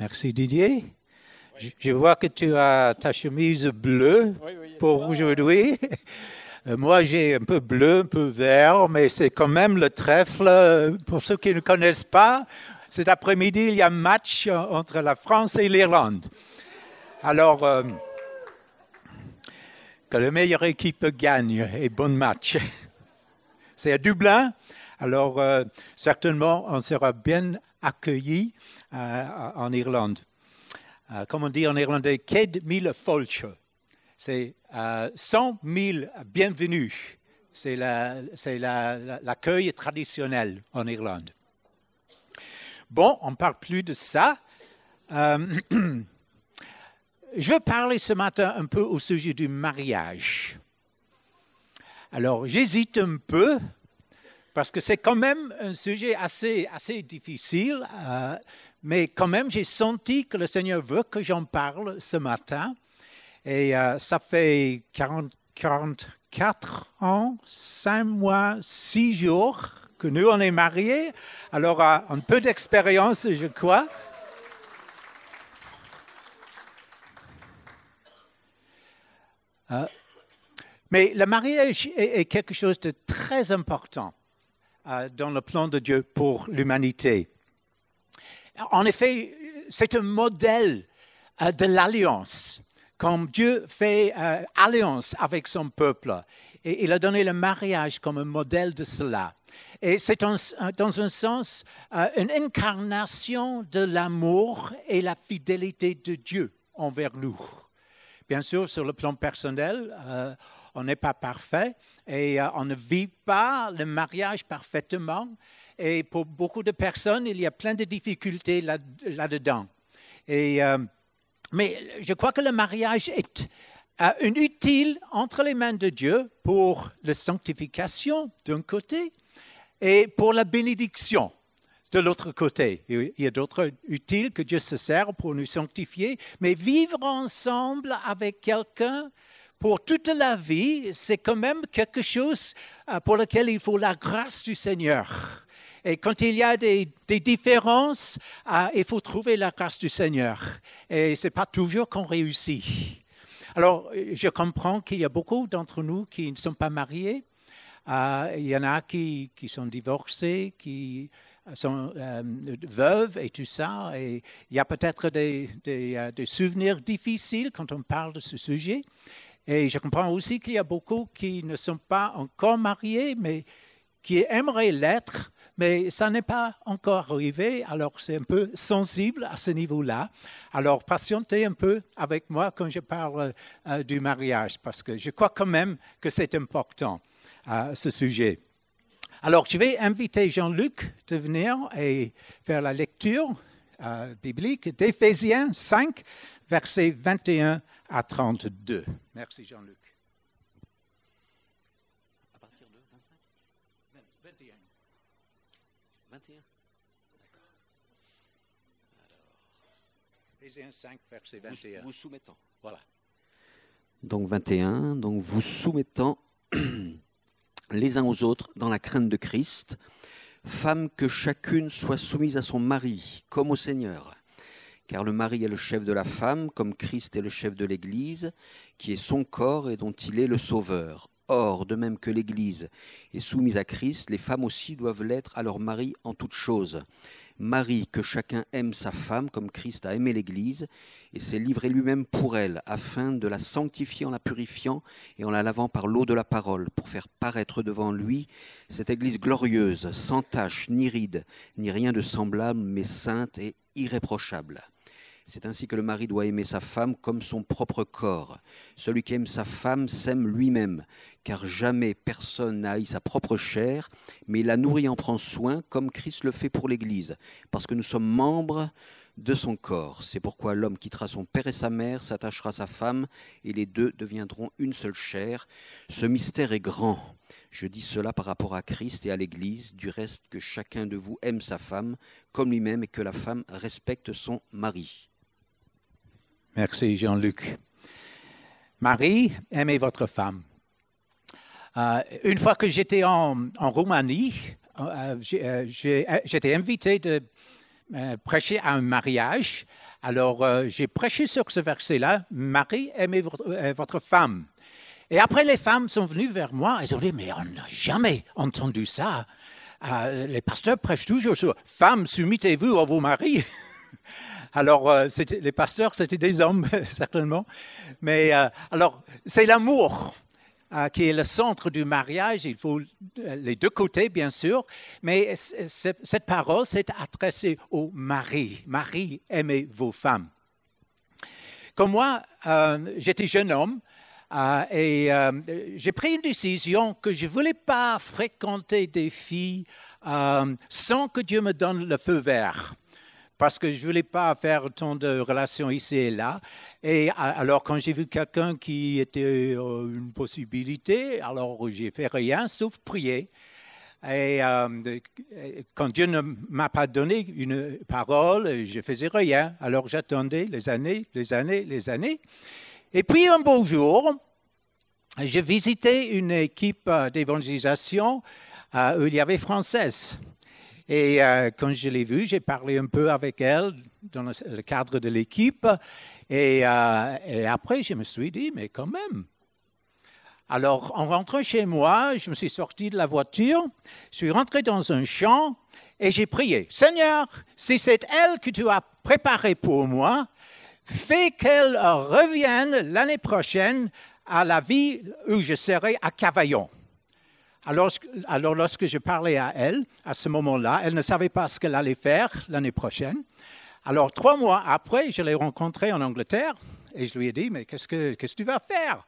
Merci Didier. Je, je vois que tu as ta chemise bleue Oui, oui. pour aujourd'hui. Euh, Moi, j'ai un peu bleu, un peu vert, mais c'est quand même le trèfle. Pour ceux qui ne connaissent pas, cet après-midi, il y a un match entre la France et l'Irlande. Alors, euh, que la meilleure équipe gagne et bon match. C'est à Dublin. Alors, euh, certainement, on sera bien accueillis en Irlande. Euh, comme on dit en irlandais, Ked mille folche. C'est euh, 100 000 bienvenus. C'est la- c'est la- la- l'accueil traditionnel en Irlande. Bon, on ne parle plus de ça. Euh, je veux parler ce matin un peu au sujet du mariage. Alors, j'hésite un peu parce que c'est quand même un sujet assez, assez difficile, euh, mais quand même, j'ai senti que le Seigneur veut que j'en parle ce matin. Et euh, ça fait 40, 44 ans, 5 mois, 6 jours que nous, on est mariés. Alors, euh, un peu d'expérience, je crois. Euh, mais le mariage est, quelque chose de très important dans le plan de Dieu pour l'humanité. En effet, c'est un modèle euh, de l'alliance. Comme Dieu fait euh, alliance avec son peuple, et il a donné le mariage comme un modèle de cela. Et c'est en- dans un sens euh, une incarnation de l'amour et la fidélité de Dieu envers nous. Bien sûr, sur le plan personnel, euh, on n'est pas parfait et euh, on ne vit pas le mariage parfaitement. Et pour beaucoup de personnes, il y a plein de difficultés là- là-dedans. euh, mais je crois que le mariage est euh, un utile entre les mains de Dieu pour la sanctification d'un côté et pour la bénédiction de l'autre côté. Il y a d'autres utiles que Dieu se sert pour nous sanctifier, mais vivre ensemble avec quelqu'un pour toute la vie, c'est quand même quelque chose euh, pour lequel il faut la grâce du Seigneur. Et quand il y a des, différences, euh, il faut trouver la grâce du Seigneur. Et ce n'est pas toujours qu'on réussit. Alors, je comprends qu'il y a beaucoup d'entre nous qui ne sont pas mariés. Euh, il y en a qui, sont divorcés, qui sont euh, veuves et tout ça. Et il y a peut-être euh, des souvenirs difficiles quand on parle de ce sujet. Et je comprends aussi qu'il y a beaucoup qui ne sont pas encore mariés, mais qui aimeraient l'être, mais ça n'est pas encore arrivé. Alors c'est un peu sensible à ce niveau-là. Alors patientez un peu avec moi quand je parle euh, du mariage, parce que je crois quand même que c'est important à ce sujet. Alors, je vais inviter Jean-Luc de venir et faire la lecture euh, biblique d'Éphésiens 5, versets 21 à 32. Merci, Jean-Luc. À partir de 25 21. 21 Éphésiens 5, verset vous, 21. vous soumettant. Voilà. Donc 21, donc vous soumettant les uns aux autres dans la crainte de Christ, femmes que chacune soit soumise à son mari, comme au Seigneur. Car le mari est le chef de la femme, comme Christ est le chef de l'Église, qui est son corps et dont il est le sauveur. Or, de même que l'Église est soumise à Christ, les femmes aussi doivent l'être à leur mari en toutes choses. Marie, que chacun aime sa femme comme Christ a aimé l'Église, et s'est livré lui-même pour elle, afin de la sanctifier en la purifiant et en la lavant par l'eau de la parole, pour faire paraître devant lui cette Église glorieuse, sans tache, ni ride, ni rien de semblable, mais sainte et irréprochable. C'est ainsi que le mari doit aimer sa femme comme son propre corps. Celui qui aime sa femme s'aime lui-même, car jamais personne n'a haï sa propre chair, mais la nourrit en prend soin, comme Christ le fait pour l'Église, parce que nous sommes membres de son corps. C'est pourquoi l'homme quittera son père et sa mère, s'attachera à sa femme, et les deux deviendront une seule chair. Ce mystère est grand. Je dis cela par rapport à Christ et à l'Église, du reste que chacun de vous aime sa femme comme lui-même et que la femme respecte son mari. Merci, Jean-Luc. Marie, aimez votre femme. Euh, une fois que j'étais en, Roumanie, euh, euh, j'étais invité de, prêcher à un mariage. Alors, j'ai prêché sur ce verset-là, Marie, aimez votre, votre femme. Et après, les femmes sont venues vers moi et ont dit, mais on n'a jamais entendu ça. Les pasteurs prêchent toujours sur Femmes, soumettez-vous à vos maris. Alors, euh, les pasteurs, c'était des hommes, certainement. Mais euh, alors, c'est l'amour euh, qui est le centre du mariage. Il faut euh, les deux côtés, bien sûr. Mais cette parole, c'est adressée aux maris. Marie, aimez vos femmes. Comme moi, j'étais jeune homme et j'ai pris une décision que je ne voulais pas fréquenter des filles sans que Dieu me donne le feu vert. Parce que je ne voulais pas faire tant de relations ici et là. Et alors, quand j'ai vu quelqu'un qui était euh, une possibilité, alors j'ai fait rien sauf prier. Et euh, de- quand Dieu ne m'a pas donné une parole, je faisais rien. Alors j'attendais les années, les années, les années. Et puis un beau jour, j'ai visité une équipe euh, d'évangélisation euh, où il y avait française. Et euh, quand je l'ai vue, j'ai parlé un peu avec elle dans le, cadre de l'équipe. Et, euh, et après, je me suis dit, mais quand même, alors, en rentrant chez moi, je me suis sorti de la voiture, je suis rentré dans un champ et j'ai prié. Seigneur, si c'est elle que tu as préparée pour moi, fais qu'elle revienne l'année prochaine à la vie où je serai à Cavaillon. Alors, lorsque je parlais à elle, à ce moment-là, elle ne savait pas ce qu'elle allait faire l'année prochaine. Alors, trois mois après, je l'ai rencontrée en Angleterre et je lui ai dit, mais qu'est-ce que, qu'est-ce que tu vas faire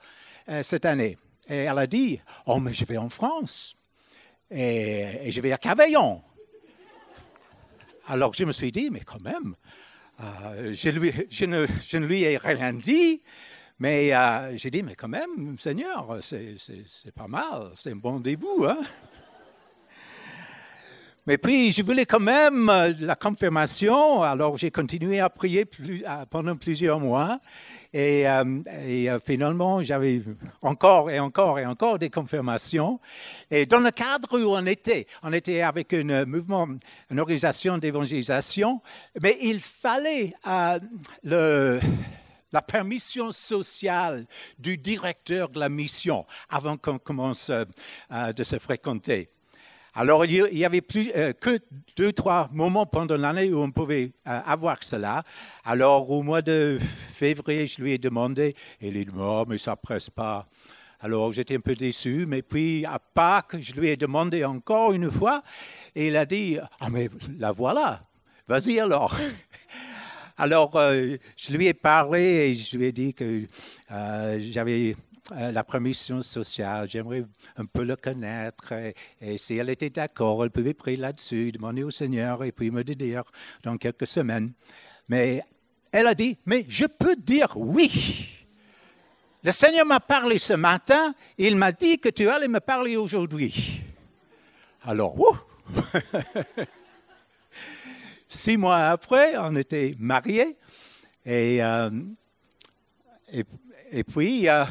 euh, cette année? Et elle a dit, oh, mais je vais en France et, je vais à Cavaillon. Alors, je me suis dit, mais quand même, euh, je ne lui ai rien dit, mais euh, j'ai dit, mais quand même, Seigneur, c'est, pas mal, c'est un bon début. Hein? Mais puis, je voulais quand même euh, la confirmation, alors j'ai continué à prier pendant plusieurs mois. Et, euh, finalement, j'avais encore et encore et encore des confirmations. Et dans le cadre où on était, on était avec un mouvement, une organisation d'évangélisation, mais il fallait le, la permission sociale du directeur de la mission avant qu'on commence euh, euh, de se fréquenter. Alors, il y- avait plus euh, que deux, trois moments pendant l'année où on pouvait avoir cela. Alors, au mois de février, je lui ai demandé, et il a dit, oh, mais ça presse pas. Alors, j'étais un peu déçu, mais puis à Pâques, je lui ai demandé encore une fois, et il a dit, ah, mais la voilà, vas-y alors. Alors, euh, je lui ai parlé et je lui ai dit que euh, j'avais euh, la permission sociale, j'aimerais un peu le connaître. Et, si elle était d'accord, elle pouvait prier là-dessus, demander au Seigneur et puis me dire dans quelques semaines. Mais elle a dit, mais je peux dire oui. Le Seigneur m'a parlé ce matin, il m'a dit que tu allais me parler aujourd'hui. Alors, ouh, Six mois après, on était mariés et, euh, et, puis euh,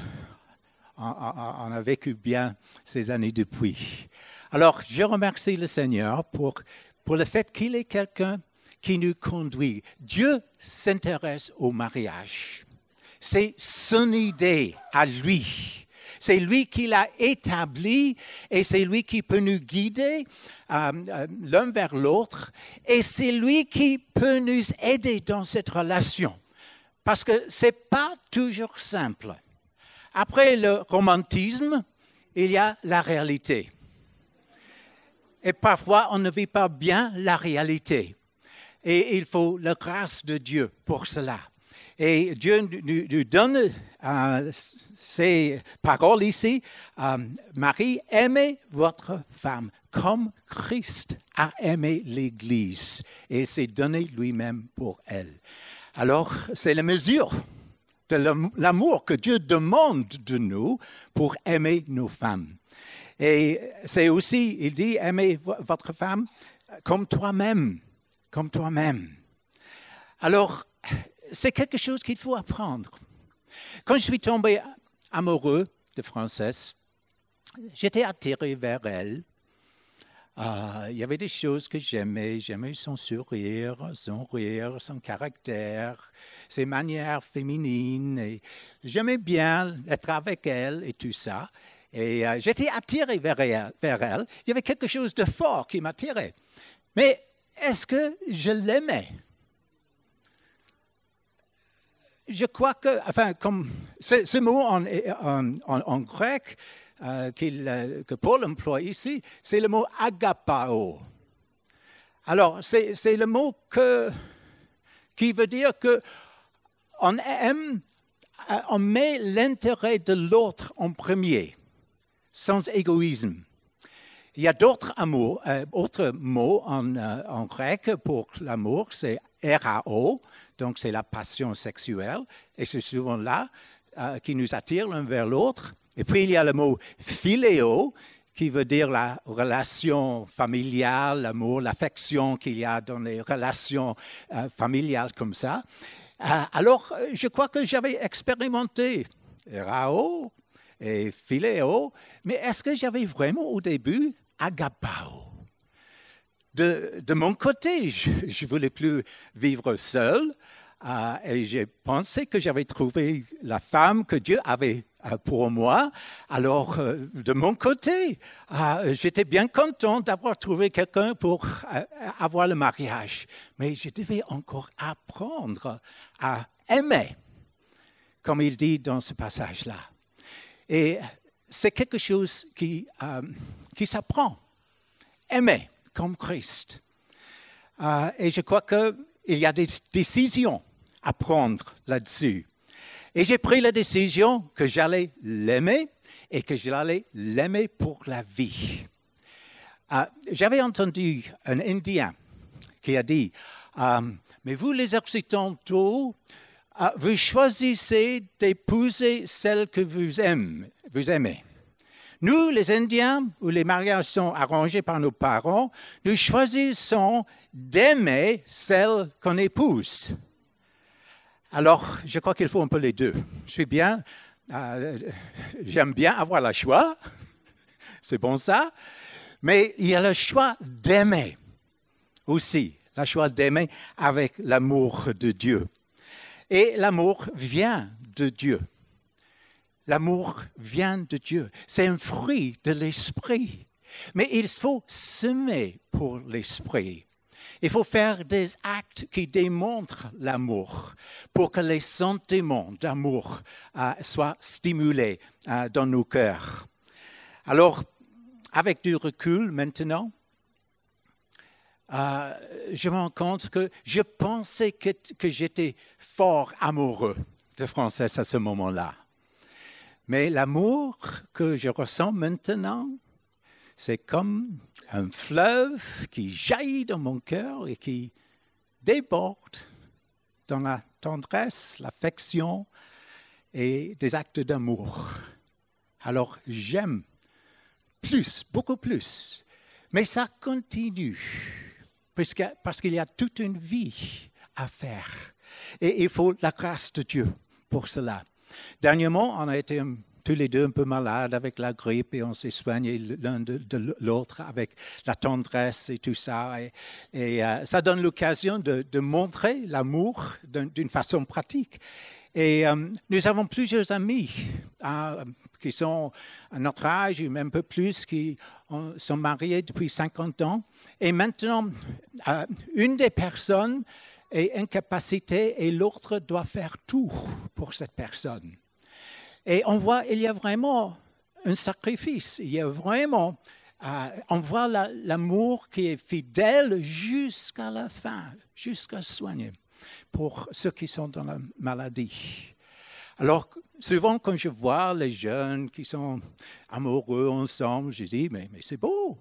on a vécu bien ces années depuis. Alors, je remercie le Seigneur pour, pour le fait qu'il est quelqu'un qui nous conduit. Dieu s'intéresse au mariage. C'est son idée à lui. C'est lui qui l'a établi et c'est lui qui peut nous guider euh, euh, l'un vers l'autre et c'est lui qui peut nous aider dans cette relation. Parce que ce n'est pas toujours simple. Après le romantisme, il y a la réalité. Et parfois, on ne vit pas bien la réalité. Et il faut la grâce de Dieu pour cela. Et Dieu nous, donne euh, ces paroles ici. Euh, Marie, aimez votre femme comme Christ a aimé l'Église et s'est donné lui-même pour elle. Alors, c'est la mesure de l'am- l'amour que Dieu demande de nous pour aimer nos femmes. Et c'est aussi, il dit, aimez vo- votre femme comme toi-même, comme toi-même. Alors, c'est quelque chose qu'il faut apprendre. Quand je suis tombé amoureux de Frances, j'étais attiré vers elle. Ah, il y avait des choses que j'aimais. J'aimais son sourire, son rire, son caractère, ses manières féminines. Et j'aimais bien être avec elle et tout ça. Et euh, j'étais attiré vers elle, vers elle. Il y avait quelque chose de fort qui m'attirait. Mais est-ce que je l'aimais? Je crois que, enfin, comme ce, mot en, grec, euh, euh, que Paul emploie ici, c'est le mot agapao. Alors, c'est le mot qui veut dire que on aime, euh, on met l'intérêt de l'autre en premier, sans égoïsme. Il y a d'autres mots, en, grec pour l'amour, c'est rao, donc c'est la passion sexuelle, et c'est souvent là qui nous attire l'un vers l'autre. Et puis il y a le mot philéo, qui veut dire la relation familiale, l'amour, l'affection qu'il y a dans les relations euh, familiales comme ça. Euh, alors, je crois que j'avais expérimenté Rao et Philéo, mais est-ce que j'avais vraiment au début agapao? De, mon côté, je ne voulais plus vivre seul euh, et j'ai pensé que j'avais trouvé la femme que Dieu avait euh, pour moi. Alors, euh, de mon côté, j'étais bien content d'avoir trouvé quelqu'un pour avoir le mariage. Mais je devais encore apprendre à aimer, comme il dit dans ce passage-là. Et c'est quelque chose qui, qui s'apprend. Aimer comme Christ. et je crois qu'il y a des décisions à prendre là-dessus. Et j'ai pris la décision que j'allais l'aimer et que j'allais l'aimer pour la vie. Euh, j'avais entendu un Indien qui a dit, euh, mais vous les Occidentaux, euh, vous choisissez d'épouser celle que vous aimez. Nous, les Indiens, où les mariages sont arrangés par nos parents, nous choisissons d'aimer celle qu'on épouse. Alors, je crois qu'il faut un peu les deux. Je suis bien, euh, j'aime bien avoir le choix, c'est bon ça, mais il y a le choix d'aimer aussi, le choix d'aimer avec l'amour de Dieu. Et l'amour vient de Dieu. L'amour vient de Dieu. C'est un fruit de l'esprit. Mais il faut semer pour l'esprit. Il faut faire des actes qui démontrent l'amour pour que les sentiments d'amour euh, soient stimulés euh, dans nos cœurs. Alors, avec du recul maintenant, euh, je me rends compte que je pensais que, que j'étais fort amoureux de Frances à ce moment-là. Mais l'amour que je ressens maintenant, c'est comme un fleuve qui jaillit dans mon cœur et qui déborde dans la tendresse, l'affection et des actes d'amour. Alors j'aime plus, beaucoup plus. Mais ça continue, parce qu'il y a toute une vie à faire. Et il faut la grâce de Dieu pour cela. Dernièrement, on a été tous les deux un peu malades avec la grippe et on s'est soignés l'un de, l'autre avec la tendresse et tout ça. Et, euh, ça donne l'occasion de, montrer l'amour d'une façon pratique. Et euh, nous avons plusieurs amis euh, qui sont à notre âge, ou même un peu plus, qui sont mariés depuis 50 ans. Et maintenant, une des personnes est incapacitée et l'autre doit faire tout pour cette personne. Et on voit, il y a vraiment un sacrifice, il y a vraiment, euh, on voit l'amour qui est fidèle jusqu'à la fin, jusqu'à soigner pour ceux qui sont dans la maladie. Alors, souvent, quand je vois les jeunes qui sont amoureux ensemble, je dis, mais, mais c'est beau.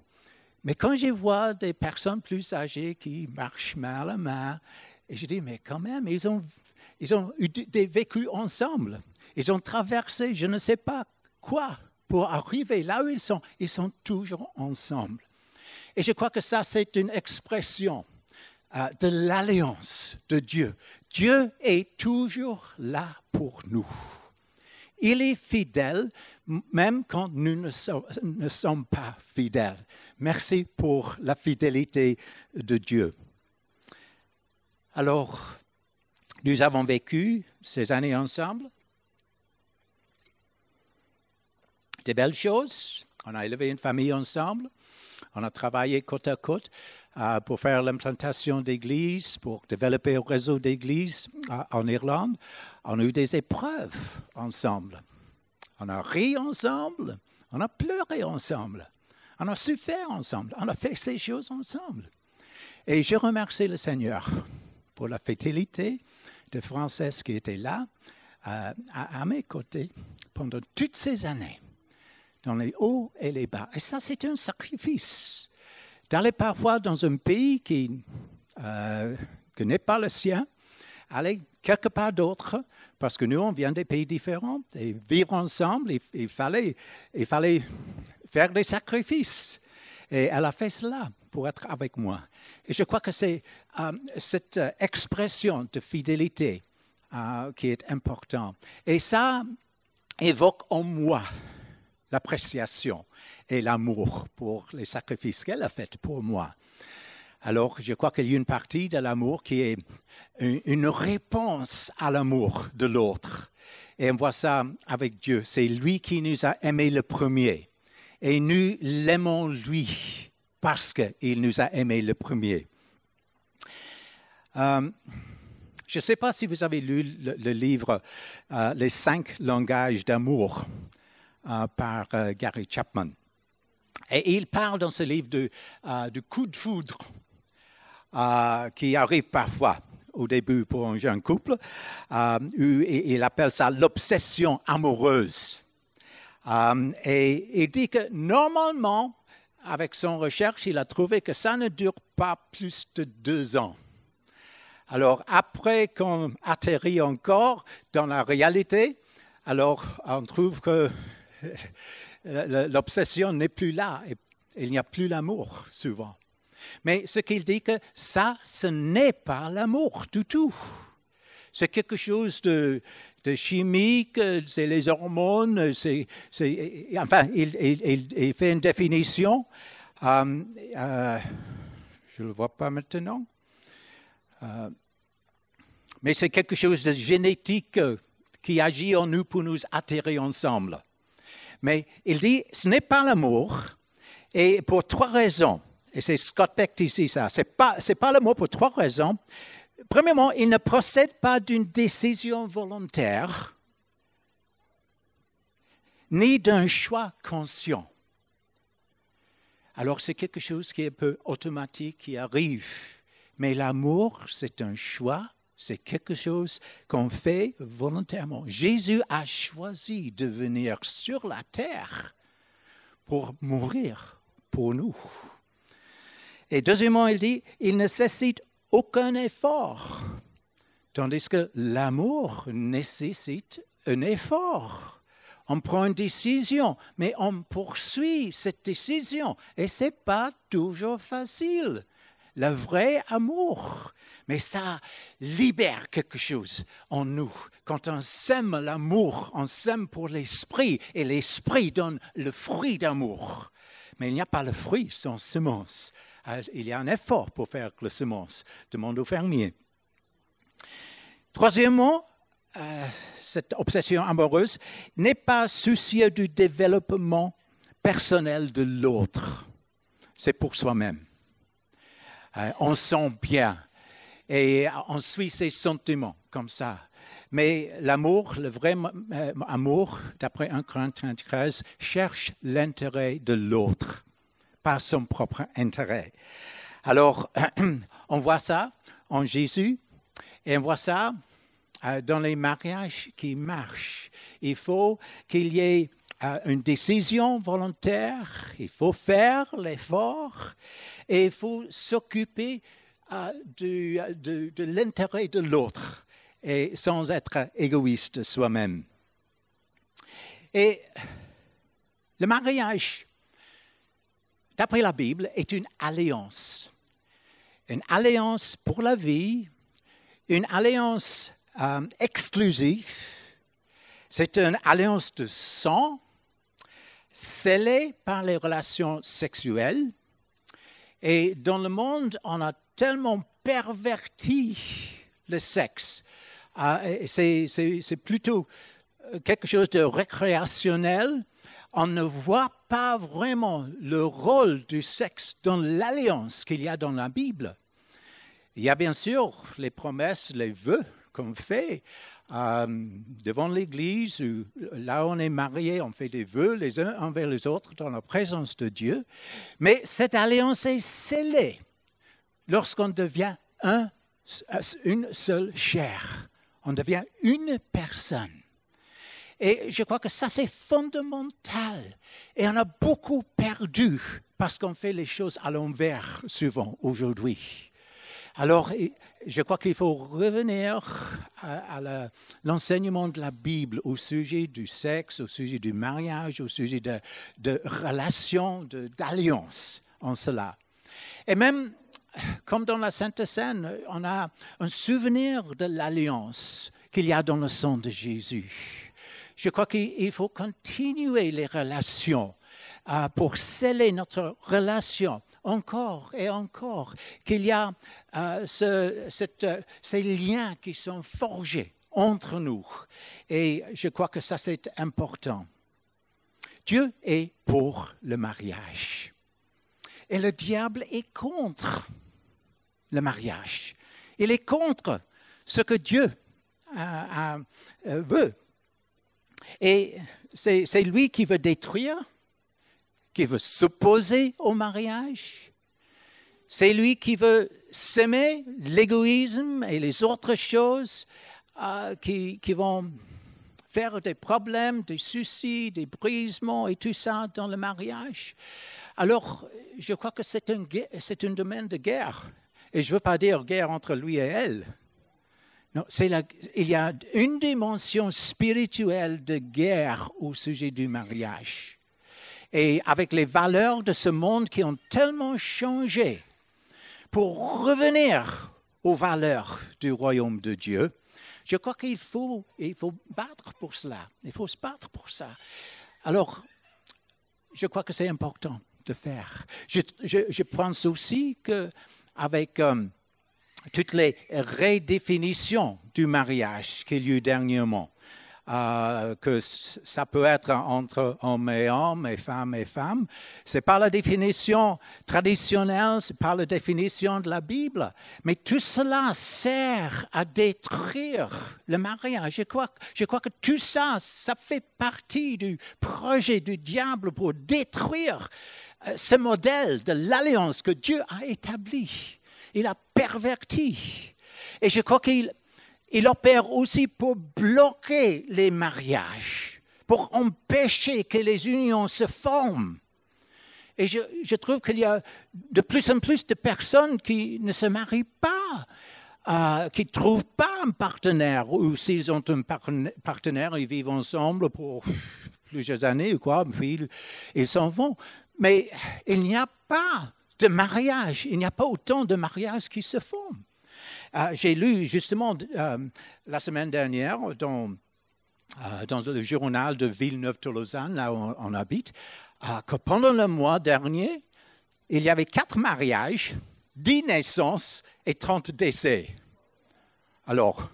Mais quand je vois des personnes plus âgées qui marchent main à la main, et je dis, mais quand même, ils ont, ils ont eu ensemble. Ils ont traversé je ne sais pas quoi pour arriver là où ils sont. Ils sont toujours ensemble. Et je crois que ça, c'est une expression euh, de l'alliance de Dieu. Dieu est toujours là pour nous. Il est fidèle même quand nous ne sommes pas fidèles. Merci pour la fidélité de Dieu. Alors, nous avons vécu ces années ensemble. Des belles choses. On a élevé une famille ensemble. On a travaillé côte à côte euh, pour faire l'implantation d'églises, pour développer un réseau d'églises euh, en Irlande. On a eu des épreuves ensemble. On a ri ensemble. On a pleuré ensemble. On a souffert ensemble. On a fait ces choses ensemble. Et je remercie le Seigneur pour la fidélité de Frances qui était là euh, à, mes côtés pendant toutes ces années, dans les hauts et les bas. Et ça, c'est un sacrifice. D'aller parfois dans un pays qui, euh, n'est pas le sien, aller quelque part d'autre, parce que nous, on vient des pays différents, et vivre ensemble, il, fallait, il fallait faire des sacrifices. Et elle a fait cela pour être avec moi. Et je crois que c'est euh, cette euh, expression de fidélité euh, qui est importante. Et ça évoque en moi l'appréciation et l'amour pour les sacrifices qu'elle a faits pour moi. Alors, je crois qu'il y a une partie de l'amour qui est une réponse à l'amour de l'autre. Et on voit ça avec Dieu. C'est lui qui nous a aimés le premier. Et nous l'aimons lui parce qu'il nous a aimés le premier. Euh, je ne sais pas si vous avez lu le, livre euh, Les cinq langages d'amour euh, par Gary Chapman. Et il parle dans ce livre de, du coup de foudre qui arrive parfois au début pour un jeune couple. il appelle ça l'obsession amoureuse. et il dit que normalement, avec son recherche, il a trouvé que ça ne dure pas plus de deux ans. Alors, après qu'on atterrit encore dans la réalité, alors on trouve que l'obsession n'est plus là. Et il n'y a plus l'amour, souvent. Mais ce qu'il dit que ça, ce n'est pas l'amour du tout. C'est quelque chose de, chimique, c'est les hormones, c'est, enfin, il, fait une définition. Euh, euh, je ne le vois pas maintenant. Euh, mais c'est quelque chose de génétique qui agit en nous pour nous attirer ensemble. Mais il dit, ce n'est pas l'amour, et pour trois raisons. Et c'est Scott Beck qui dit ça. Ce n'est pas, pas l'amour pour trois raisons. Premièrement, il ne procède pas d'une décision volontaire, ni d'un choix conscient. Alors c'est quelque chose qui est un peu automatique, qui arrive. Mais l'amour, c'est un choix, c'est quelque chose qu'on fait volontairement. Jésus a choisi de venir sur la terre pour mourir pour nous. Et deuxièmement, il dit, il nécessite aucun effort. Tandis que l'amour nécessite un effort. On prend une décision, mais on poursuit cette décision. Et ce n'est pas toujours facile. Le vrai amour. Mais ça libère quelque chose en nous. Quand on sème l'amour, on sème pour l'esprit. Et l'esprit donne le fruit d'amour. Mais il n'y a pas le fruit sans semence. Euh, il y a un effort pour faire la semence. Demande aux fermiers. Troisièmement, euh, cette obsession amoureuse n'est pas soucieux du développement personnel de l'autre. C'est pour soi-même. Euh, on sent bien et on suit ses sentiments comme ça. Mais l'amour, le vrai amour, d'après 1 Corinthiens 13, cherche l'intérêt de l'autre pas son propre intérêt. Alors, on voit ça en Jésus et on voit ça euh, dans les mariages qui marchent. Il faut qu'il y ait euh, une décision volontaire, il faut faire l'effort et il faut s'occuper euh, de, de l'intérêt de l'autre et sans être égoïste soi-même. Et le mariage d'après la Bible, est une alliance. Une alliance pour la vie, une alliance euh, exclusive, C'est une alliance de sang scellée par les relations sexuelles. Et dans le monde, on a tellement perverti le sexe. Ah, c'est plutôt quelque chose de récréationnel. On ne voit pas vraiment le rôle du sexe dans l'alliance qu'il y a dans la Bible. Il y a bien sûr les promesses, les vœux qu'on fait euh, devant l'Église, là où on est marié, on fait des vœux les uns envers les autres dans la présence de Dieu. Mais cette alliance est scellée lorsqu'on devient un, une seule chair. On devient une personne. Et je crois que ça, c'est fondamental. Et on a beaucoup perdu parce qu'on fait les choses à l'envers souvent aujourd'hui. Alors, je crois qu'il faut revenir à, l'enseignement de la Bible au sujet du sexe, au sujet du mariage, au sujet de, de relations, d'alliance en cela. Et même, comme dans la Sainte Seine, on a un souvenir de l'alliance qu'il y a dans le sang de Jésus. Je crois qu'il faut continuer les relations euh, pour sceller notre relation encore et encore, qu'il y a euh, ces liens qui sont forgés entre nous. Et je crois que ça, c'est important. Dieu est pour le mariage. Et le diable est contre le mariage. Il est contre ce que Dieu euh, veut. Et c'est lui qui veut détruire, qui veut s'opposer au mariage. C'est lui qui veut s'aimer l'égoïsme et les autres choses euh, qui, vont faire des problèmes, des soucis, des brisements et tout ça dans le mariage. Alors, je crois que c'est un domaine de guerre. Et je ne veux pas dire guerre entre lui et elle, il y a une dimension spirituelle de guerre au sujet du mariage. Et avec les valeurs de ce monde qui ont tellement changé, pour revenir aux valeurs du royaume de Dieu, je crois qu'il faut, il faut battre pour cela. Il faut se battre pour ça. Alors, je crois que c'est important de faire. Je, pense aussi qu'avec... Euh, toutes les redéfinitions du mariage qu'il y a eu dernièrement. Euh, que ça peut être entre homme et homme et femme et femme. Ce n'est pas la définition traditionnelle, ce n'est pas la définition de la Bible. Mais tout cela sert à détruire le mariage. Je crois, que tout ça, ça fait partie du projet du diable pour détruire euh, ce modèle de l'alliance que Dieu a établi il a perverti. Et je crois qu'il il opère aussi pour bloquer les mariages, pour empêcher que les unions se forment. Et je, je trouve qu'il y a de plus en plus de personnes qui ne se marient pas, euh, qui ne trouvent pas un partenaire, ou s'ils ont un partenaire, ils vivent ensemble pour plusieurs années ou quoi, puis ils s'en vont. Mais il n'y a pas de mariage. Il n'y a pas autant de mariages qui se font. Euh, j'ai lu justement euh, la semaine dernière dans, euh, dans le journal de Villeneuve-Tolosane, là où on, habite, que pendant le mois dernier, il y avait quatre mariages, dix naissances et trente décès. Alors,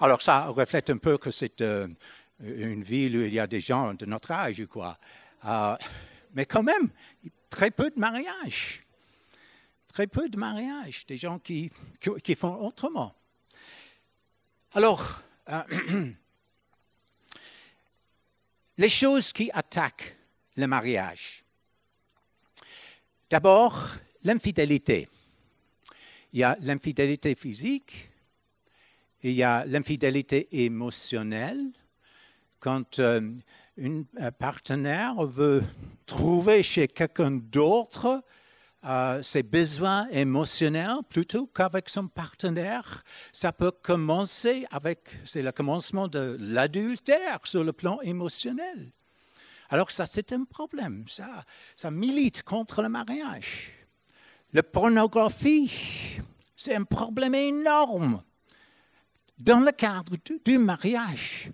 alors ça reflète un peu que c'est une ville où il y a des gens de notre âge, quoi. mais quand même, très peu de mariages très peu de mariages, des gens qui, qui, font autrement. Alors, euh, les choses qui attaquent le mariage. D'abord, l'infidélité. Il y a l'infidélité physique, il y a l'infidélité émotionnelle, quand euh, un partenaire veut trouver chez quelqu'un d'autre euh, ses besoins émotionnels plutôt qu'avec son partenaire. Ça peut commencer avec, c'est le commencement de l'adultère sur le plan émotionnel. Alors ça, c'est un problème. Ça, ça milite contre le mariage. La pornographie, c'est un problème énorme dans le cadre du, mariage.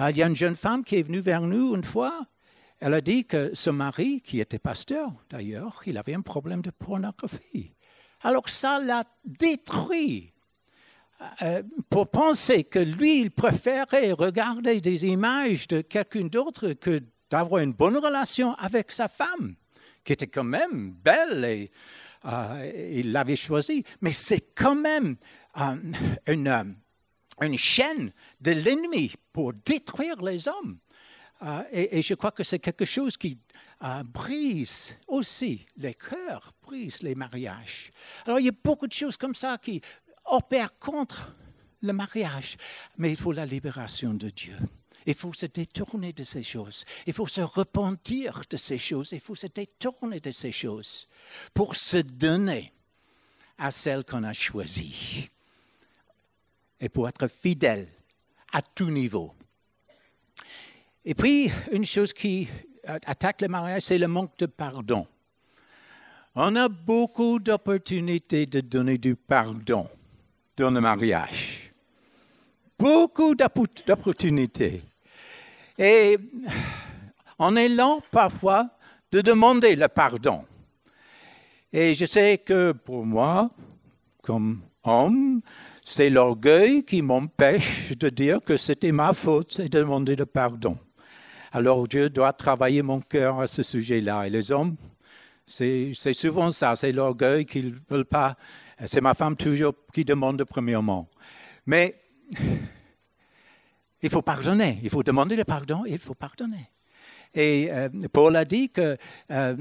Euh, il y a une jeune femme qui est venue vers nous une fois. Elle a dit que son mari, qui était pasteur d'ailleurs, il avait un problème de pornographie. Alors ça l'a détruit euh, pour penser que lui, il préférait regarder des images de quelqu'un d'autre que d'avoir une bonne relation avec sa femme, qui était quand même belle et euh, il l'avait choisie. Mais c'est quand même euh, une, une, chaîne de l'ennemi pour détruire les hommes. Et, et, je crois que c'est quelque chose qui brise aussi les cœurs, brise les mariages. Alors il y a beaucoup de choses comme ça qui opère contre le mariage. Mais il faut la libération de Dieu. Il faut se détourner de ces choses. Il faut se repentir de ces choses. Il faut se détourner de ces choses pour se donner à celle qu'on a choisie et pour être fidèle à tout niveau. Et puis, une chose qui attaque le mariage, c'est le manque de pardon. On a beaucoup d'opportunités de donner du pardon dans le mariage. Beaucoup d'opportunités. Et on est lent parfois de demander le pardon. Et je sais que pour moi, comme homme, c'est l'orgueil qui m'empêche de dire que c'était ma faute, c'est de demander le pardon. Alors Dieu doit travailler mon cœur à ce sujet-là. Et les hommes, c'est souvent ça, c'est l'orgueil qu'ils ne veulent pas c'est ma femme toujours qui demande premièrement. Mais il faut pardonner, il faut demander le pardon et il faut pardonner. Et euh, Paul a dit que euh,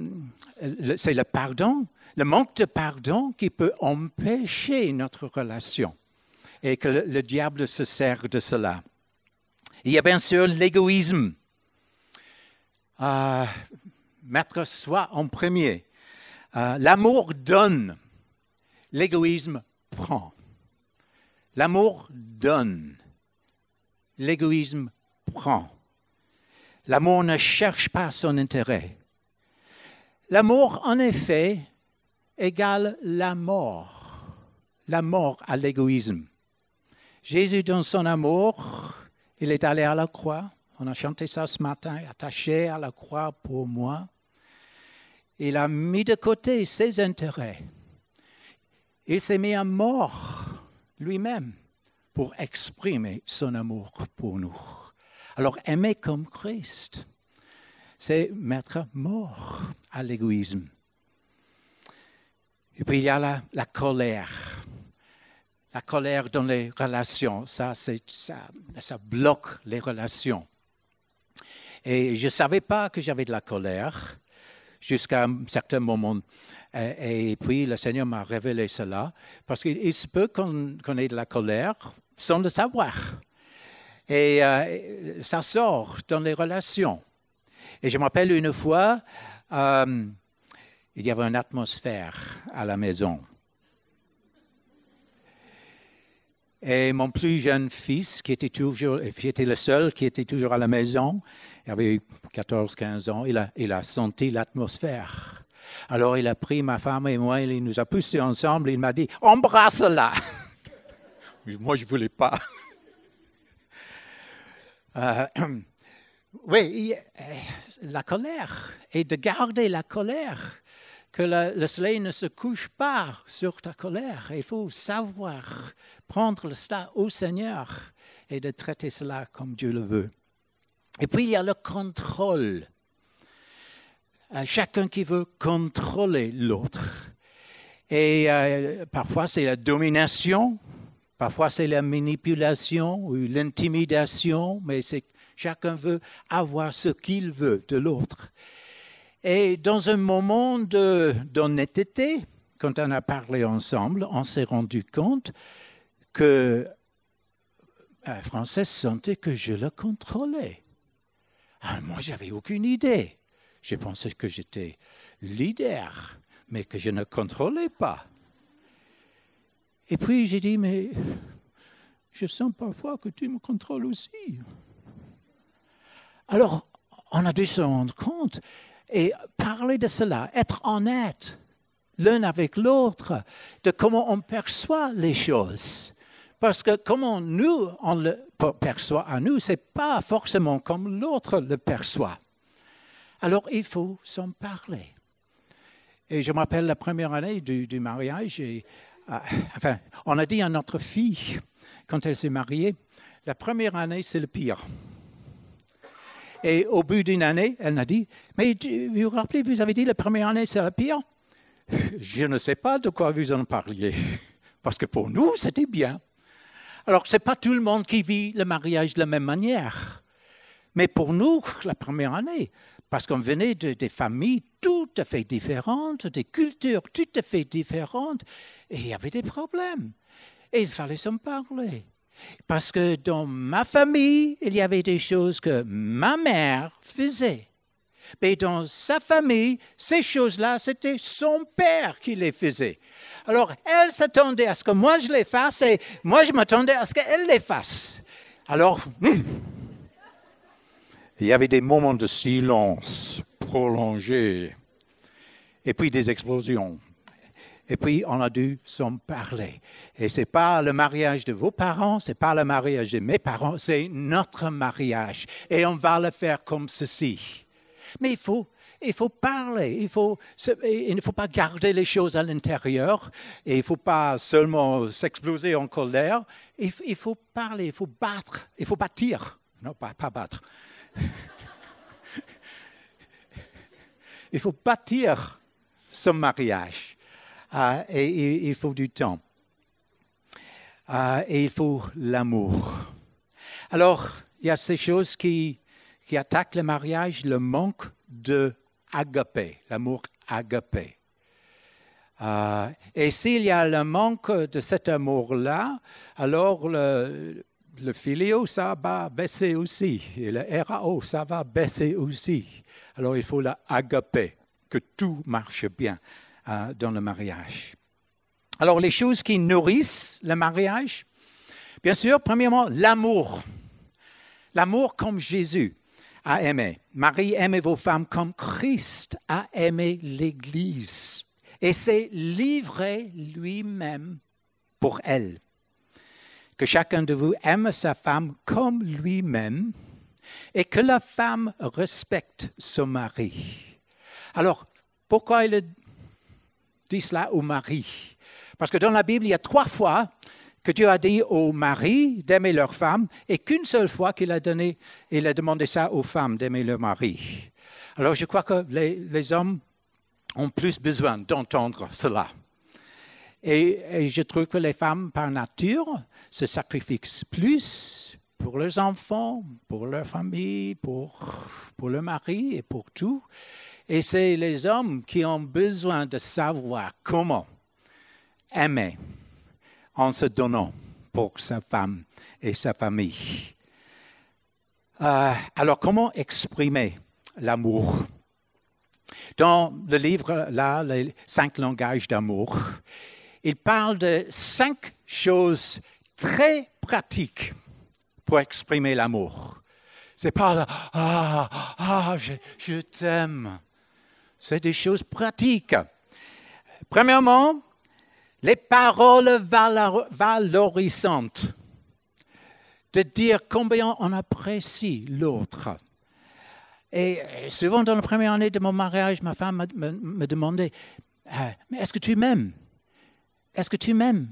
c'est le pardon, le manque de pardon qui peut empêcher notre relation et que le, diable se sert de cela. Il y a bien sûr l'égoïsme. Euh, mettre soi en premier. L'amour donne. L'égoïsme prend. L'amour donne. L'égoïsme prend. L'amour ne cherche pas son intérêt. L'amour, en effet, égale la mort. La mort à l'égoïsme. Jésus, dans son amour, il est allé à la croix. On a chanté ça ce matin, attaché à la croix pour moi. Il a mis de côté ses intérêts il s'est mis à mort lui-même pour exprimer son amour pour nous. Alors aimer comme Christ, c'est mettre mort à l'égoïsme. Et puis il y a la, colère. La colère dans les relations, ça, ça, ça bloque les relations. Et je ne savais pas que j'avais de la colère jusqu'à un certain moment. Et, puis le Seigneur m'a révélé cela, parce qu'il se peut qu'on ait de la colère sans le savoir. Et euh, ça sort dans les relations. Et je me rappelle une fois, euh, il y avait une atmosphère à la maison. Et mon plus jeune fils, qui était, toujours, qui était le seul qui était toujours à la maison, il avait 14-15 ans, il a, senti l'atmosphère. Alors il a pris ma femme et moi, il nous a poussés ensemble, il m'a dit, embrasse-la. moi, je ne voulais pas. Euh, oui, euh, la colère, et de garder la colère, que le, soleil ne se couche pas sur ta colère. Il faut savoir prendre cela au Seigneur et de traiter cela comme Dieu le veut. Et puis il y a le contrôle. Euh, chacun qui veut contrôler l'autre. Et euh, parfois c'est la domination, parfois c'est la manipulation ou l'intimidation, mais chacun veut avoir ce qu'il veut de l'autre. Et dans un moment d'honnêteté, quand on a parlé ensemble, on s'est rendu compte que euh, Frances sentait que je le contrôlais. Ah, moi, j'avais aucune idée. Je pensais que j'étais leader, mais que je ne contrôlais pas. Et puis j'ai dit, mais je sens parfois que tu me contrôles aussi. Alors, on a dû se rendre compte et parler de cela, être honnête l'un avec l'autre, de comment on perçoit les choses. Parce que comment nous, on le perçoit à nous, ce n'est pas forcément comme l'autre le perçoit. Alors, il faut s'en parler. Et je me rappelle la première année du, mariage, euh, enfin, on a dit à notre fille, quand elle s'est mariée, la première année, c'est le pire. Et au bout d'une année, elle m'a dit, mais vous vous rappelez, vous avez dit la première année, c'est le pire Je ne sais pas de quoi vous en parliez, parce que pour nous, c'était bien. Alors, ce n'est pas tout le monde qui vit le mariage de la même manière. Mais pour nous, la première année, parce qu'on venait de, des familles tout à fait différentes, des cultures tout à fait différentes, et il y avait des problèmes. Et il fallait s'en parler. Parce que dans ma famille, il y avait des choses que ma mère faisait. Mais dans sa famille, ces choses-là, c'était son père qui les faisait. Alors, elle s'attendait à ce que moi je les fasse et moi je m'attendais à ce qu'elle les fasse. Alors, hmm, il y avait des moments de silence prolongés et puis des explosions. Et puis, on a dû s'en parler. Et ce n'est pas le mariage de vos parents, ce n'est pas le mariage de mes parents, c'est notre mariage. Et on va le faire comme ceci. Mais il faut, il faut parler, il, ne faut pas garder les choses à l'intérieur, et il ne faut pas seulement s'exploser en colère, il, faut parler, il faut battre, il faut bâtir, non pas, battre. il faut bâtir son mariage. Euh, et, il faut du temps. Euh, et il faut l'amour. Alors, il y a ces choses qui, qui attaquent le mariage, le manque de agapé, l'amour agapé. Euh, et s'il y a le manque de cet amour-là, alors le, le filio, ça va baisser aussi. Et le RAO, ça va baisser aussi. Alors il faut l'agaper, que tout marche bien euh, dans le mariage. Alors les choses qui nourrissent le mariage, bien sûr, premièrement, l'amour. L'amour comme Jésus a aimé. Marie, aimez vos femmes comme Christ a aimé l'Église et s'est livré lui-même pour elle que chacun de vous aime sa femme comme lui-même et que la femme respecte son mari. Alors, pourquoi il dit cela au mari? Parce que dans la Bible, il y a trois fois que Dieu a dit aux maris d'aimer leur femme et qu'une seule fois qu'il a donné, il a demandé ça aux femmes d'aimer leur mari. Alors je crois que les hommes ont plus besoin d'entendre cela. Et, je trouve que les femmes, par nature, se sacrifient plus pour leurs enfants, pour leur famille, pour, pour leur mari et pour tout. Et c'est les hommes qui ont besoin de savoir comment aimer en se donnant pour sa femme et sa famille. Euh, alors, comment exprimer l'amour? Dans le livre, là, les cinq langages d'amour, il parle de cinq choses très pratiques pour exprimer l'amour. C'est pas là, ah, ah, je, je t'aime. C'est des choses pratiques. Premièrement, les paroles valorisantes. De dire combien on apprécie l'autre. Et souvent, dans la première année de mon mariage, ma femme me, demandait ah, Mais est-ce que tu m'aimes? Est-ce que tu m'aimes?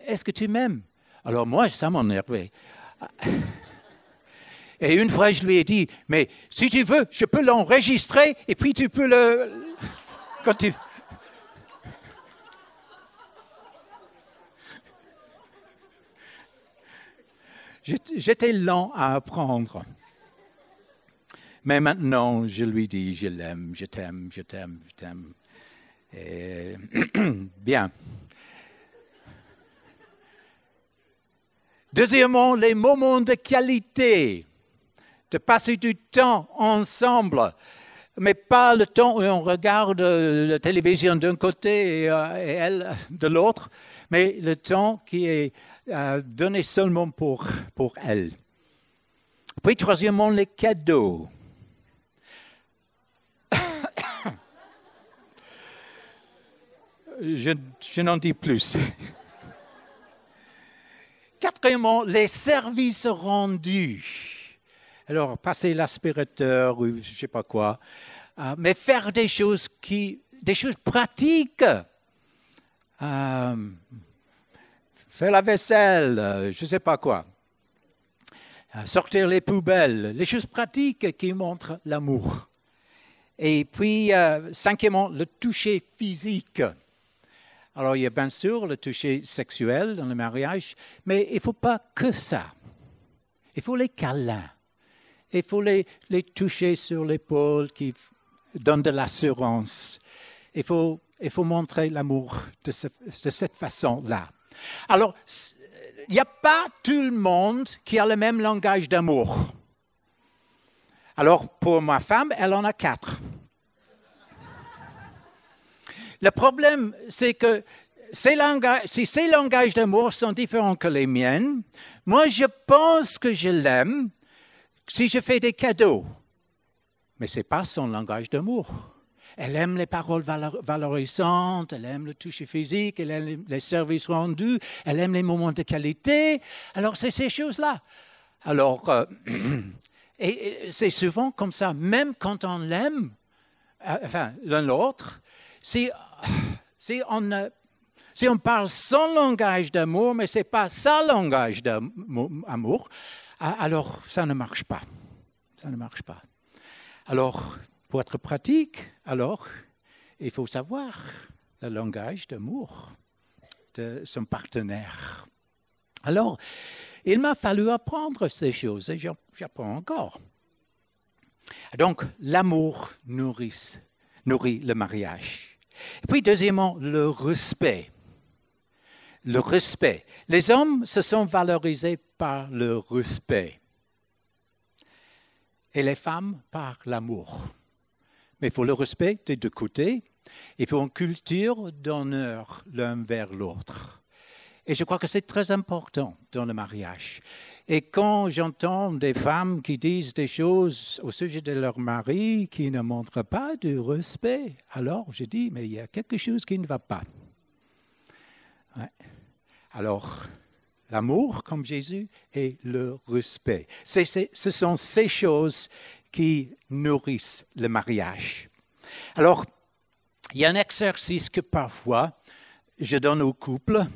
Est-ce que tu m'aimes Alors moi, ça m'énervait. Et une fois, je lui ai dit, mais si tu veux, je peux l'enregistrer et puis tu peux le... Quand tu... J'étais lent à apprendre. Mais maintenant, je lui dis, je l'aime, je t'aime, je t'aime, je t'aime. Bien. Deuxièmement, les moments de qualité, de passer du temps ensemble, mais pas le temps où on regarde la télévision d'un côté et, euh, elle de l'autre, mais le temps qui est euh, donné seulement pour, pour elle. Puis troisièmement, les cadeaux. je n'en dis plus. Quatrièmement, les services rendus. Alors, passer l'aspirateur ou je ne sais pas quoi, euh, mais faire des choses qui, des choses pratiques. Euh, faire la vaisselle, euh, je ne sais pas quoi. sortir les poubelles, les choses pratiques qui montrent l'amour. Et puis, cinquièmement, le toucher physique. Alors, il y a bien sûr le toucher sexuel dans le mariage, mais il ne faut pas que ça. Il faut les câlins. Il faut les, toucher sur l'épaule qui donnent de l'assurance. Il faut, il faut montrer l'amour de, de cette façon-là. Alors, il n'y a pas tout le monde qui a le même langage d'amour. Alors, pour ma femme, elle en a quatre. Le problème, c'est que si ces langages d'amour sont différents que les miennes, moi je pense que je l'aime si je fais des cadeaux. Mais ce n'est pas son langage d'amour. Elle aime les paroles valorisantes, elle aime le toucher physique, elle aime les services rendus, elle aime les moments de qualité. Alors c'est ces choses-là. Alors, euh, et, c'est souvent comme ça, même quand on l'aime, euh, enfin l'un l'autre, si on, si on parle son langage d'amour, mais ce n'est pas sa langage d'amour, alors ça ne marche pas. Ça ne marche pas. Alors, pour être pratique, alors, il faut savoir le langage d'amour de son partenaire. Alors, il m'a fallu apprendre ces choses et j'apprends encore. Donc, l'amour nourrit, nourrit le mariage. Et puis, deuxièmement, le respect. Le respect. Les hommes se sont valorisés par le respect et les femmes par l'amour. Mais il faut le respect des deux côtés. Il faut une culture d'honneur l'un vers l'autre. Et je crois que c'est très important dans le mariage. Et quand j'entends des femmes qui disent des choses au sujet de leur mari qui ne montrent pas du respect, alors je dis, mais il y a quelque chose qui ne va pas. Alors, l'amour comme Jésus et le respect. ce sont ces choses qui nourrissent le mariage. Alors, il y a un exercice que parfois je donne aux couples.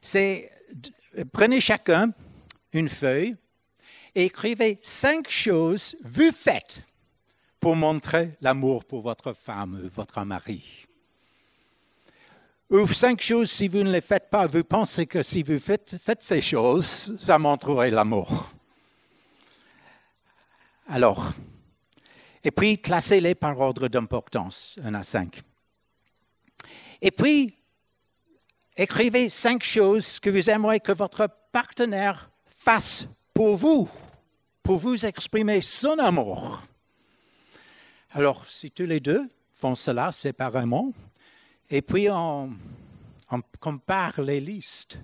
C'est prenez chacun une feuille et écrivez cinq choses vues faites pour montrer l'amour pour votre femme, votre mari. Ou cinq choses, si vous ne les faites pas, vous pensez que si vous faites, ces choses, ça montrerait l'amour. Alors, et puis classez-les par ordre d'importance, un à cinq. Et puis, écrivez cinq choses que vous aimeriez que votre partenaire fasse pour vous, pour vous exprimer son amour. Alors, si tous les deux font cela séparément, et puis on, compare les listes,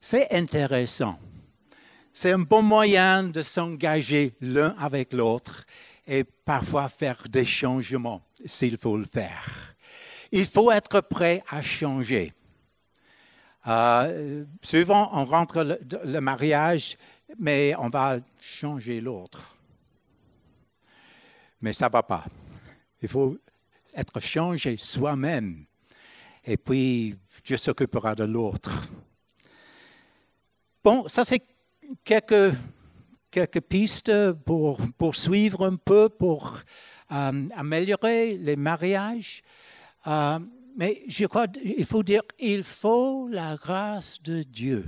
c'est intéressant. C'est un bon moyen de s'engager l'un avec l'autre et parfois faire des changements s'il faut le faire. Il faut être prêt à changer. Euh, souvent, on rentre le, mariage, mais on va changer l'autre. Mais ça ne va pas. Il faut être changé soi-même. Et puis, Dieu s'occupera de l'autre. Bon, ça c'est quelques, quelques pistes pour, pour suivre un peu, pour euh, améliorer les mariages. Euh, mais je crois qu'il faut dire, il faut la grâce de Dieu.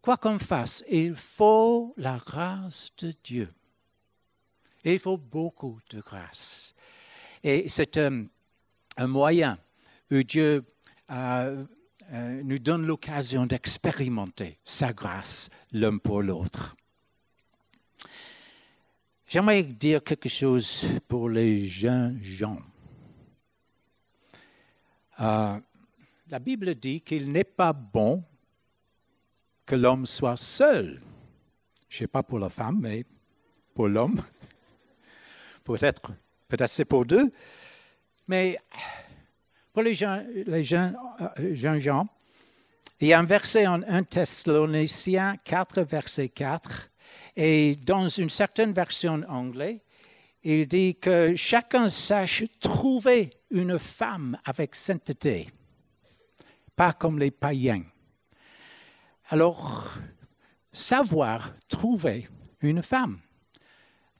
Quoi qu'on fasse, il faut la grâce de Dieu. il faut beaucoup de grâce. Et c'est un, moyen où Dieu euh, euh, nous donne l'occasion d'expérimenter sa grâce l'un pour l'autre. J'aimerais dire quelque chose pour les jeunes gens. Euh, la Bible dit qu'il n'est pas bon que l'homme soit seul. Je ne sais pas pour la femme, mais pour l'homme. Peut-être peut c'est pour deux. Mais pour les euh, jeunes gens, Il y a un verset en 1 Thessaloniciens 4, verset 4, et dans une certaine version anglaise, il dit que chacun sache trouver une femme avec sainteté, pas comme les païens. Alors, savoir trouver une femme.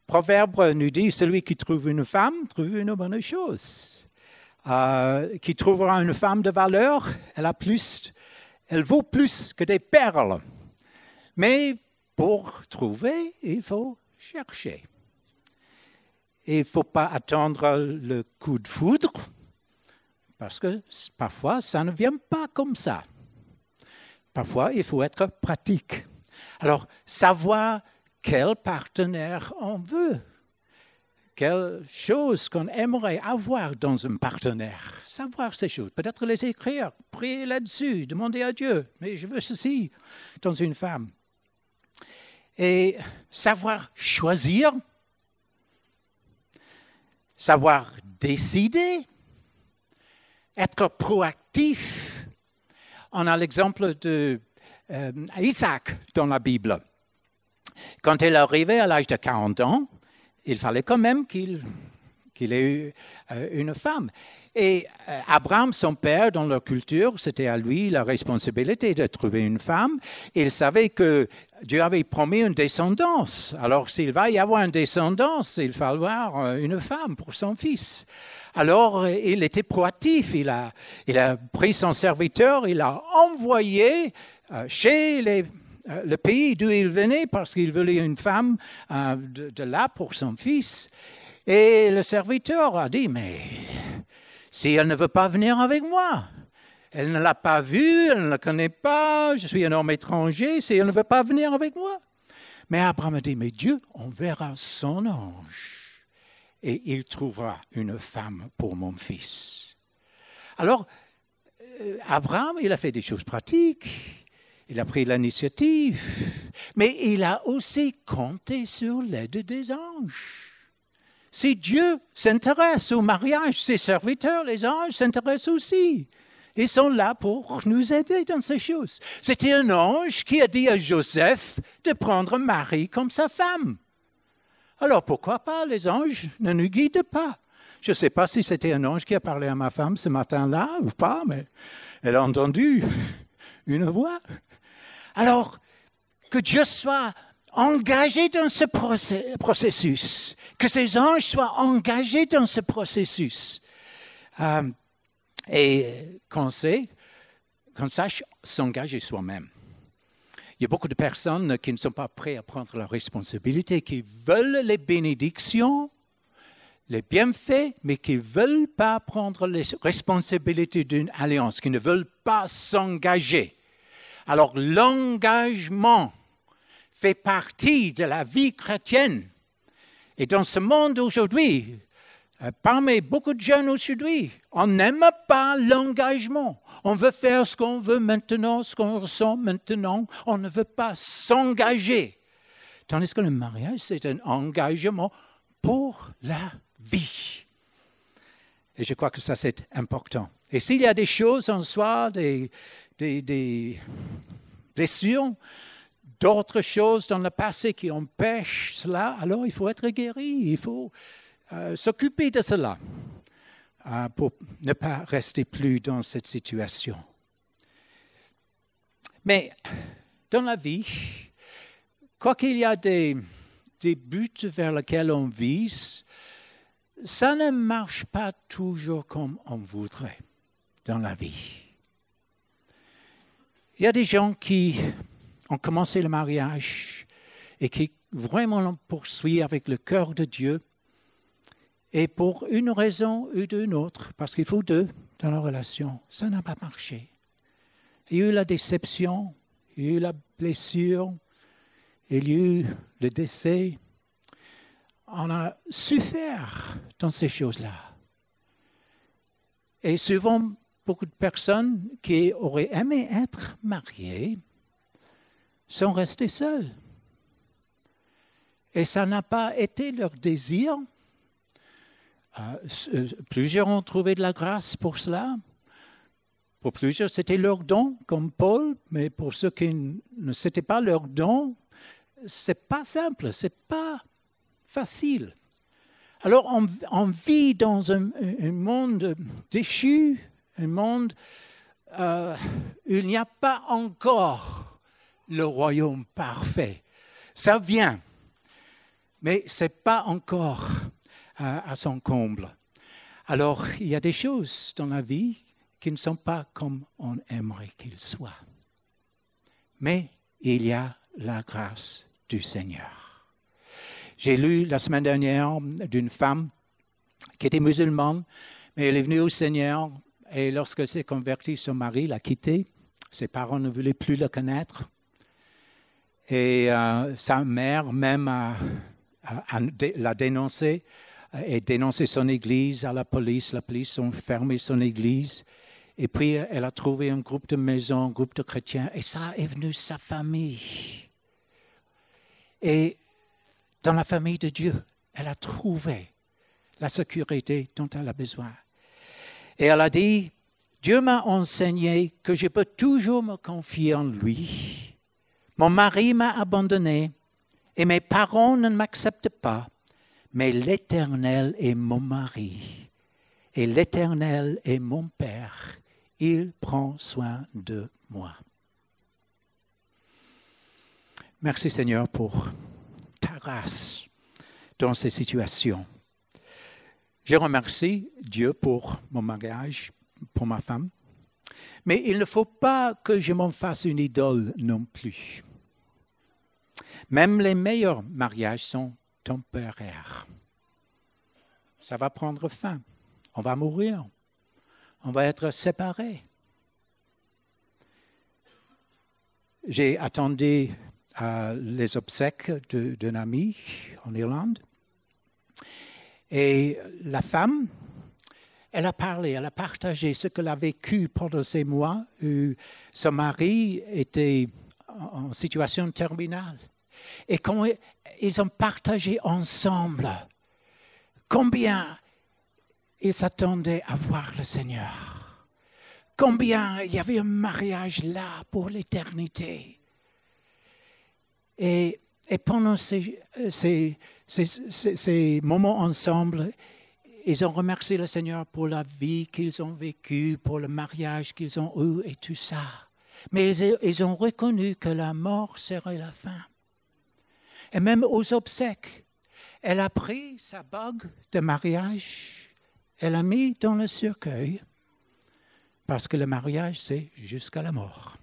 Proverbe nous dit, celui qui trouve une femme trouve une bonne chose. Euh, qui trouvera une femme de valeur, elle a plus elle vaut plus que des perles. Mais pour trouver, il faut chercher. Il ne faut pas attendre le coup de foudre, parce que parfois, ça ne vient pas comme ça. Parfois, il faut être pratique. Alors, savoir quel partenaire on veut quelle chose qu'on aimerait avoir dans un partenaire. Savoir ces choses, peut-être les écrire, prier là-dessus, demander à Dieu, mais je veux ceci dans une femme. Et savoir choisir, savoir décider, être proactif. On a l'exemple de euh, Isaac dans la Bible. Quand il arrivé à l'âge de 40 ans, il fallait quand même qu'il ait eu euh, une femme. Et euh, Abraham, son père, dans leur culture, c'était à lui la responsabilité de trouver une femme. Il savait que Dieu avait promis une descendance. Alors, s'il va y avoir une descendance, il va falloir euh, une femme pour son fils. Alors, il était proactif. Il a, il a pris son serviteur, il a envoyé chez les le pays d'où il venait parce qu'il voulait une femme euh, de, là pour son fils. Et le serviteur a dit, mais si elle ne veut pas venir avec moi, elle ne l'a pas vue, elle ne la connaît pas, je suis un homme étranger, si elle ne veut pas venir avec moi. Mais Abraham a dit, mais Dieu enverra son ange et il trouvera une femme pour mon fils. Alors, euh, Abraham, il a fait des choses pratiques. Il a pris l'initiative, mais il a aussi compté sur l'aide des anges. Si Dieu s'intéresse au mariage, ses serviteurs, les anges, s'intéressent aussi. Ils sont là pour nous aider dans ces choses. C'était un ange qui a dit à Joseph de prendre Marie comme sa femme. Alors pourquoi pas? Les anges ne nous guident pas Je ne sais pas si c'était un ange qui a parlé à ma femme ce matin-là ou pas, mais elle a entendu une voix. Alors, que Dieu soit engagé dans ce processus, que ses anges soient engagés dans ce processus. Euh, et qu'on sache s'engager soi-même. Il y a beaucoup de personnes qui ne sont pas prêtes à prendre la responsabilité, qui veulent les bénédictions, les bienfaits, mais qui ne veulent pas prendre les responsabilités d'une alliance, qui ne veulent pas s'engager. Alors l'engagement fait partie de la vie chrétienne. Et dans ce monde aujourd'hui, euh, parmi beaucoup de jeunes aujourd'hui, on n'aime pas l'engagement. On veut faire ce qu'on veut maintenant, ce qu'on ressent maintenant. On ne veut pas s'engager. Tandis que le mariage, c'est un engagement pour la vie. Et je crois que ça, c'est important. Et s'il y a des choses en soi, des, des, blessures, d'autres choses dans le passé qui empêchent cela, alors il faut être guéri, il faut euh, s'occuper de cela euh, pour ne pas rester plus dans cette situation. Mais dans la vie, quoi qu'il y a des, des buts vers lesquels on vise, ça ne marche pas toujours comme on voudrait dans la vie. Il y a des gens qui ont commencé le mariage et qui vraiment l'ont poursuivi avec le cœur de Dieu. Et pour une raison ou d'une autre, parce qu'il faut deux dans la relation, ça n'a pas marché. Il y a eu la déception, il y a eu la blessure, il y a eu le décès. On a souffert dans ces choses-là. Et souvent, beaucoup de personnes qui auraient aimé être mariées sont restées seules. Et ça n'a pas été leur désir. Euh, plusieurs ont trouvé de la grâce pour cela. Pour plusieurs, c'était leur don, comme Paul, mais pour ceux qui ne c'était pas leur don, c'est pas simple, c'est pas facile. Alors on, vit dans un, monde déchu, un monde euh, il n'y a pas encore le royaume parfait. Ça vient, mais ce n'est pas encore à son comble. Alors il y a des choses dans la vie qui ne sont pas comme on aimerait qu'ils soient. Mais il y a la grâce du Seigneur. J'ai lu la semaine dernière d'une femme qui était musulmane, mais elle est venue au Seigneur et lorsqu'elle s'est convertie, son mari l'a quittée. Ses parents ne voulaient plus la connaître. Et euh, sa mère même l'a dénoncé et dénoncé son église à la police. La police a fermé son église. Et puis, elle a trouvé un groupe de maisons, un groupe de chrétiens, et ça est venu sa famille. Et dans la famille de Dieu, elle a trouvé la sécurité dont elle a besoin. Et elle a dit, Dieu m'a enseigné que je peux toujours me confier en lui. Mon mari m'a abandonné et mes parents ne m'acceptent pas, mais l'Éternel est mon mari et l'Éternel est mon Père il prend soin de moi. Merci Seigneur pour ta grâce dans ces situations. Je remercie Dieu pour mon mariage, pour ma femme, mais il ne faut pas que je m'en fasse une idole non plus. Même les meilleurs mariages sont temporaires. Ça va prendre fin. On va mourir on va être séparés. J'ai attendu euh, les obsèques d'un ami en Irlande. Et la femme, elle a parlé, elle a partagé ce qu'elle a vécu pendant ces mois où son mari était en situation terminale. Et quand ils ont partagé ensemble combien ils s'attendaient à voir le Seigneur. Combien il y avait un mariage là pour l'éternité. Et, pendant ces, ces, moments ensemble, ils ont remercié le Seigneur pour la vie qu'ils ont vécue, pour le mariage qu'ils ont eu et tout ça. Mais ils, ils ont reconnu que la mort serait la fin. Et même aux obsèques, elle a pris sa bague de mariage elle a mis dans le cercueil parce que le mariage, c'est jusqu'à la mort.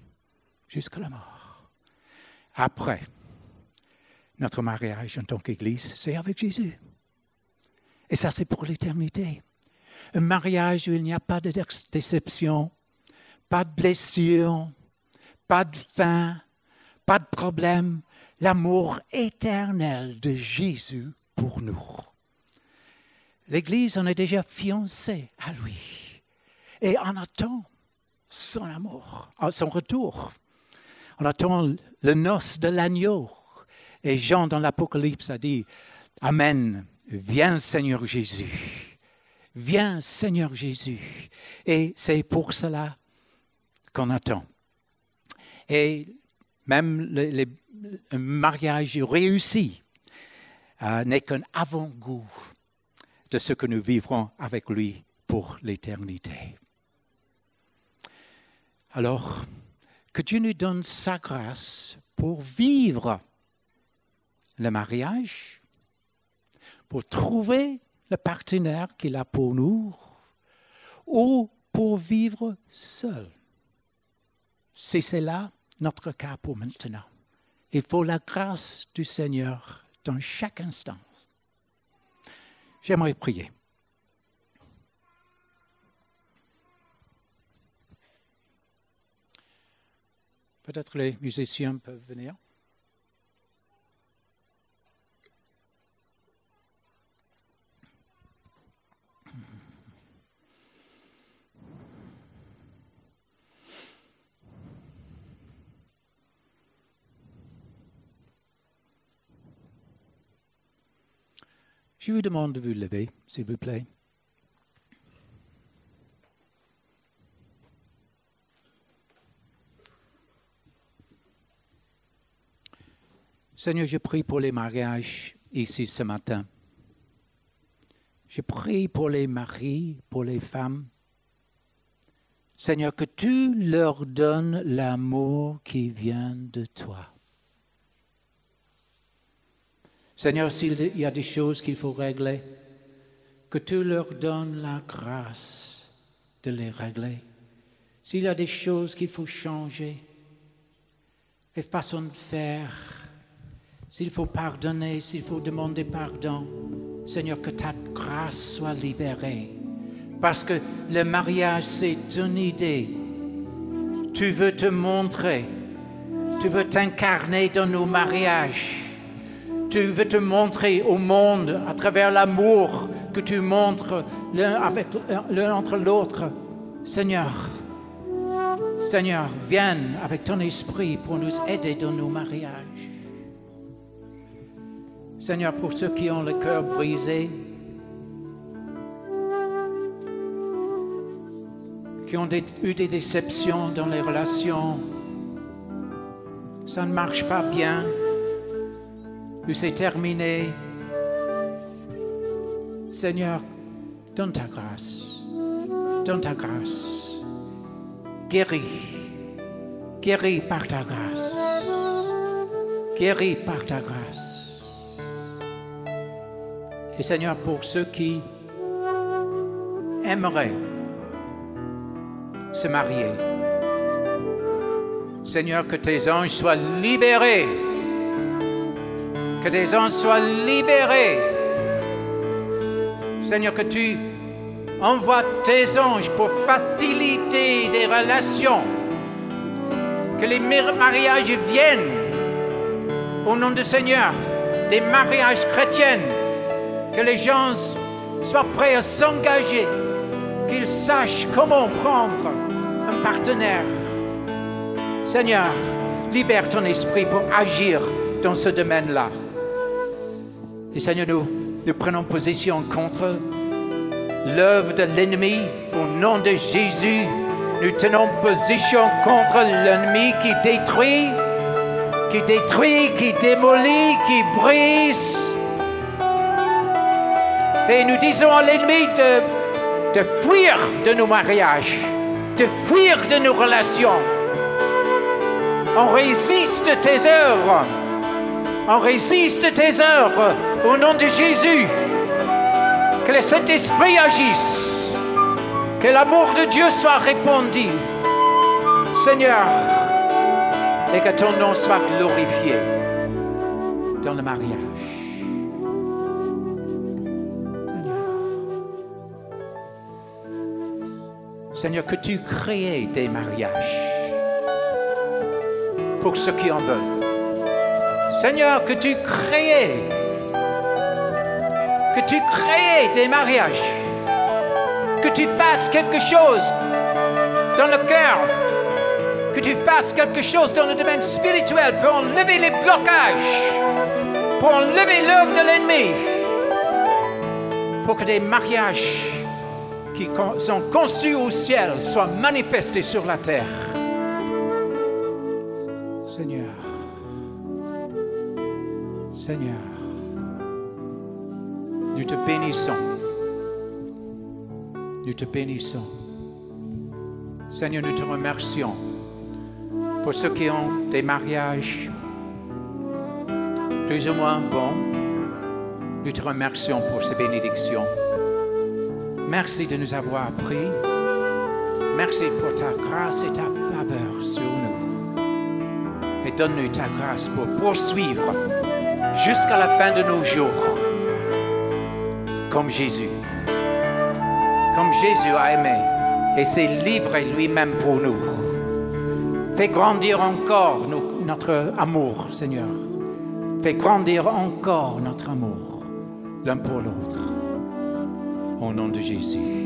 Jusqu'à la mort. Après, notre mariage en tant qu'Église, c'est avec Jésus. Et ça, c'est pour l'éternité. Un mariage où il n'y a pas de déception, pas de blessure, pas de faim, pas de problème. L'amour éternel de Jésus pour nous. L'Église en est déjà fiancée à lui et on attend son amour, son retour. On attend le noce de l'agneau. Et Jean dans l'Apocalypse a dit, Amen, viens Seigneur Jésus, viens Seigneur Jésus. Et c'est pour cela qu'on attend. Et même le, mariage réussi euh, n'est qu'un avant-goût de ce que nous vivrons avec lui pour l'éternité. Alors, que Dieu nous donne sa grâce pour vivre le mariage, pour trouver le partenaire qu'il a pour nous, ou pour vivre seul. C'est là notre cas pour maintenant. Il faut la grâce du Seigneur dans chaque instant. J'aimerais prier. Peut-être les musiciens peuvent venir. Je vous demande de vous lever, s'il vous plaît. Seigneur, je prie pour les mariages ici ce matin. Je prie pour les maris, pour les femmes. Seigneur, que tu leur donnes l'amour qui vient de toi. Seigneur, s'il y a des choses qu'il faut régler, que tu leur donnes la grâce de les régler. S'il y a des choses qu'il faut changer, les façons de faire, s'il faut pardonner, s'il faut demander pardon, Seigneur, que ta grâce soit libérée. Parce que le mariage, c'est une idée. Tu veux te montrer. Tu veux t'incarner dans nos mariages. Tu veux te montrer au monde à travers l'amour que tu montres l'un avec l'un entre l'autre. Seigneur, Seigneur, viens avec ton esprit pour nous aider dans nos mariages. Seigneur, pour ceux qui ont le cœur brisé, qui ont eu des déceptions dans les relations, ça ne marche pas bien, ou c'est terminé. Seigneur, donne ta grâce, donne ta grâce, guéris, guéris par ta grâce, guéris par ta grâce. Et Seigneur, pour ceux qui aimeraient se marier. Seigneur, que tes anges soient libérés. Que tes anges soient libérés. Seigneur, que tu envoies tes anges pour faciliter des relations. Que les mariages viennent au nom du Seigneur, des mariages chrétiens. Que les gens soient prêts à s'engager, qu'ils sachent comment prendre un partenaire. Seigneur, libère ton esprit pour agir dans ce domaine-là. Et Seigneur, nous, nous prenons position contre l'œuvre de l'ennemi au nom de Jésus. Nous tenons position contre l'ennemi qui détruit, qui détruit, qui démolit, qui brise. Et nous disons à l'ennemi de, de fuir de nos mariages de fuir de nos relations. On résiste tes œuvres. On résiste tes œuvres au nom de Jésus. Que le Saint-Esprit agisse. Que l'amour de Dieu soit répandu. Seigneur, et que ton nom soit glorifié dans le mariage. Seigneur, que tu crées des mariages pour ceux qui en veulent. Seigneur, que tu crées, que tu crées des mariages, que tu fasses quelque chose dans le cœur, que tu fasses quelque chose dans le domaine spirituel pour enlever les blocages, pour enlever l'œuvre de l'ennemi, pour que des mariages qui sont conçus au ciel soient manifestés sur la terre. Seigneur, Seigneur, nous te bénissons. Nous te bénissons. Seigneur, nous te remercions pour ceux qui ont des mariages plus ou moins bons. Nous te remercions pour ces bénédictions. Merci de nous avoir appris. Merci pour ta grâce et ta faveur sur nous. Et donne-nous ta grâce pour poursuivre jusqu'à la fin de nos jours, comme Jésus. Comme Jésus a aimé et s'est livré lui-même pour nous. Fais grandir encore notre amour, Seigneur. Fais grandir encore notre amour l'un pour l'autre. Au nom de Jésus.